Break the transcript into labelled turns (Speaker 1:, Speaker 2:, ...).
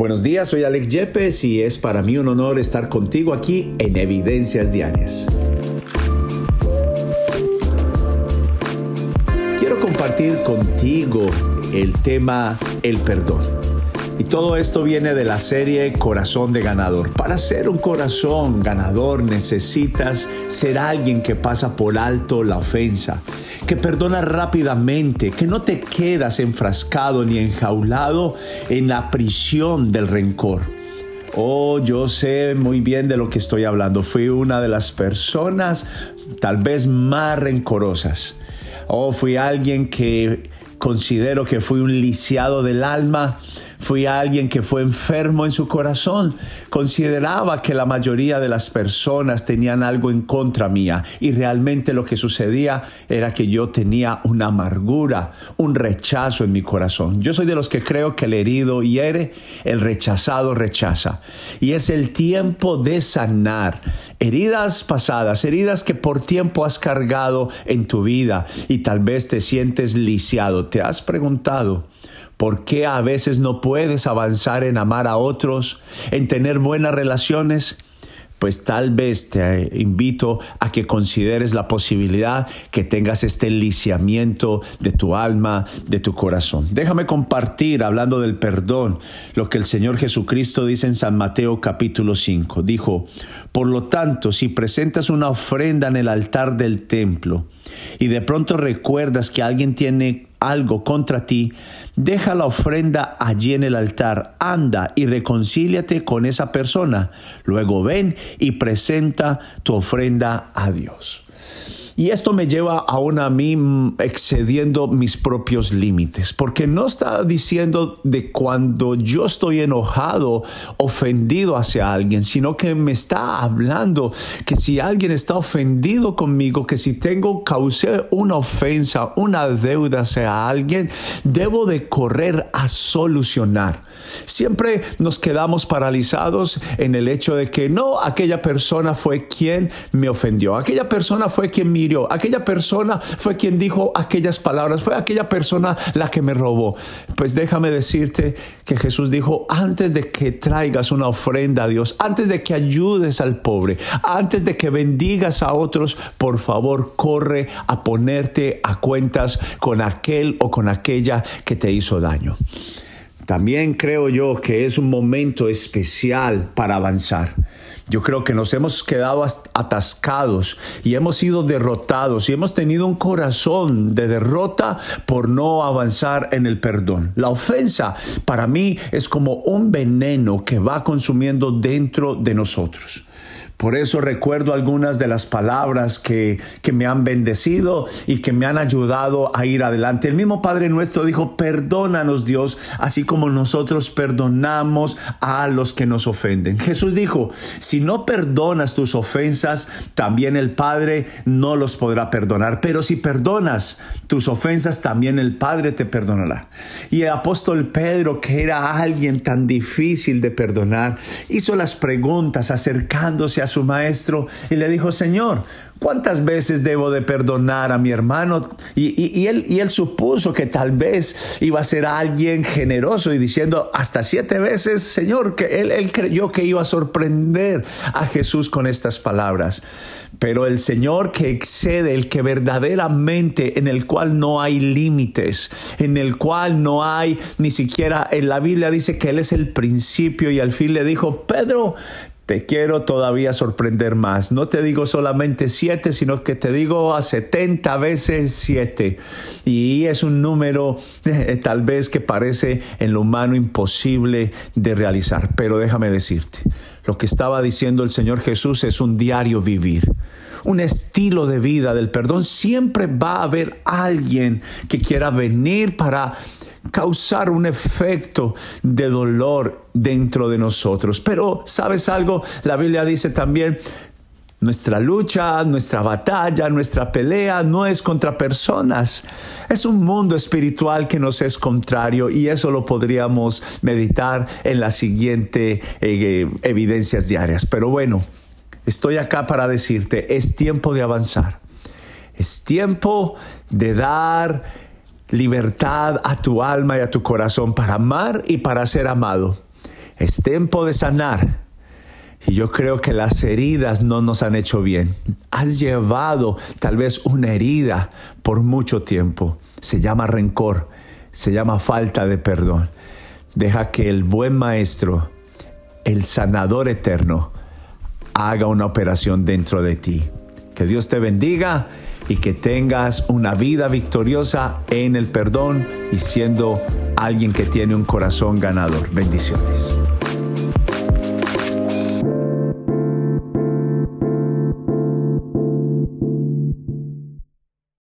Speaker 1: Buenos días, soy Alex Yepes y es para mí un honor estar contigo aquí en Evidencias Diarias. Quiero compartir contigo el tema el perdón. Y todo esto viene de la serie Corazón de Ganador. Para ser un corazón ganador necesitas ser alguien que pasa por alto la ofensa, que perdona rápidamente, que no te quedas enfrascado ni enjaulado en la prisión del rencor. Oh, yo sé muy bien de lo que estoy hablando. Fui una de las personas tal vez más rencorosas. Oh, fui alguien que considero que fui un lisiado del alma Fui alguien que fue enfermo en su corazón. Consideraba que la mayoría de las personas tenían algo en contra mía y realmente lo que sucedía era que yo tenía una amargura, un rechazo en mi corazón. Yo soy de los que creo que el herido hiere, el rechazado rechaza. Y es el tiempo de sanar heridas pasadas, heridas que por tiempo has cargado en tu vida y tal vez te sientes lisiado. ¿Te has preguntado? ¿Por qué a veces no puedes avanzar en amar a otros, en tener buenas relaciones? Pues tal vez te invito a que consideres la posibilidad que tengas este lisiamiento de tu alma, de tu corazón. Déjame compartir, hablando del perdón, lo que el Señor Jesucristo dice en San Mateo capítulo 5. Dijo, por lo tanto, si presentas una ofrenda en el altar del templo y de pronto recuerdas que alguien tiene algo contra ti, deja la ofrenda allí en el altar, anda y reconcíliate con esa persona. Luego ven y presenta tu ofrenda a Dios. Y esto me lleva aún a mí mm, excediendo mis propios límites, porque no está diciendo de cuando yo estoy enojado, ofendido hacia alguien, sino que me está hablando que si alguien está ofendido conmigo, que si tengo causé una ofensa, una deuda hacia alguien, debo de correr a solucionar. Siempre nos quedamos paralizados en el hecho de que no, aquella persona fue quien me ofendió, aquella persona fue quien me aquella persona fue quien dijo aquellas palabras, fue aquella persona la que me robó. Pues déjame decirte que Jesús dijo, antes de que traigas una ofrenda a Dios, antes de que ayudes al pobre, antes de que bendigas a otros, por favor, corre a ponerte a cuentas con aquel o con aquella que te hizo daño. También creo yo que es un momento especial para avanzar. Yo creo que nos hemos quedado atascados y hemos sido derrotados y hemos tenido un corazón de derrota por no avanzar en el perdón. La ofensa para mí es como un veneno que va consumiendo dentro de nosotros. Por eso recuerdo algunas de las palabras que, que, me han bendecido y que me han ayudado a ir adelante. El mismo Padre nuestro dijo, perdónanos Dios, así como nosotros perdonamos a los que nos ofenden. Jesús dijo, si no perdonas tus ofensas, también el Padre no los podrá perdonar. Pero si perdonas tus ofensas, también el Padre te perdonará. Y el apóstol Pedro, que era alguien tan difícil de perdonar, hizo las preguntas acercándose a su maestro y le dijo, Señor, ¿cuántas veces debo de perdonar a mi hermano? Y, él, supuso que tal vez iba a ser alguien generoso y diciendo hasta siete veces, Señor, que él creyó que iba a sorprender a Jesús con estas palabras. Pero el Señor que excede, el que verdaderamente, en el cual no hay límites, en el cual no hay ni siquiera, en la Biblia dice que Él es el principio y al fin le dijo, Pedro, te quiero todavía sorprender más. No te digo solamente siete, sino que te digo a 70 veces siete. Y es un número eh, tal vez que parece en lo humano imposible de realizar. Pero déjame decirte, lo que estaba diciendo el Señor Jesús es un diario vivir un estilo de vida del perdón, siempre va a haber alguien que quiera venir para causar un efecto de dolor dentro de nosotros. Pero, ¿sabes algo? La Biblia dice también, nuestra lucha, nuestra batalla, nuestra pelea no es contra personas. Es un mundo espiritual que nos es contrario y eso lo podríamos meditar en las siguientes eh, evidencias diarias. Pero bueno, estoy acá para decirte, es tiempo de avanzar. Es tiempo de dar libertad a tu alma y a tu corazón para amar y para ser amado. Es tiempo de sanar. Y yo creo que las heridas no nos han hecho bien. Has llevado tal vez una herida por mucho tiempo. Se llama rencor, se llama falta de perdón. Deja que el buen maestro, el sanador eterno, haga una operación dentro de ti. Que Dios te bendiga y que tengas una vida victoriosa en el perdón y siendo alguien que tiene un corazón ganador. Bendiciones.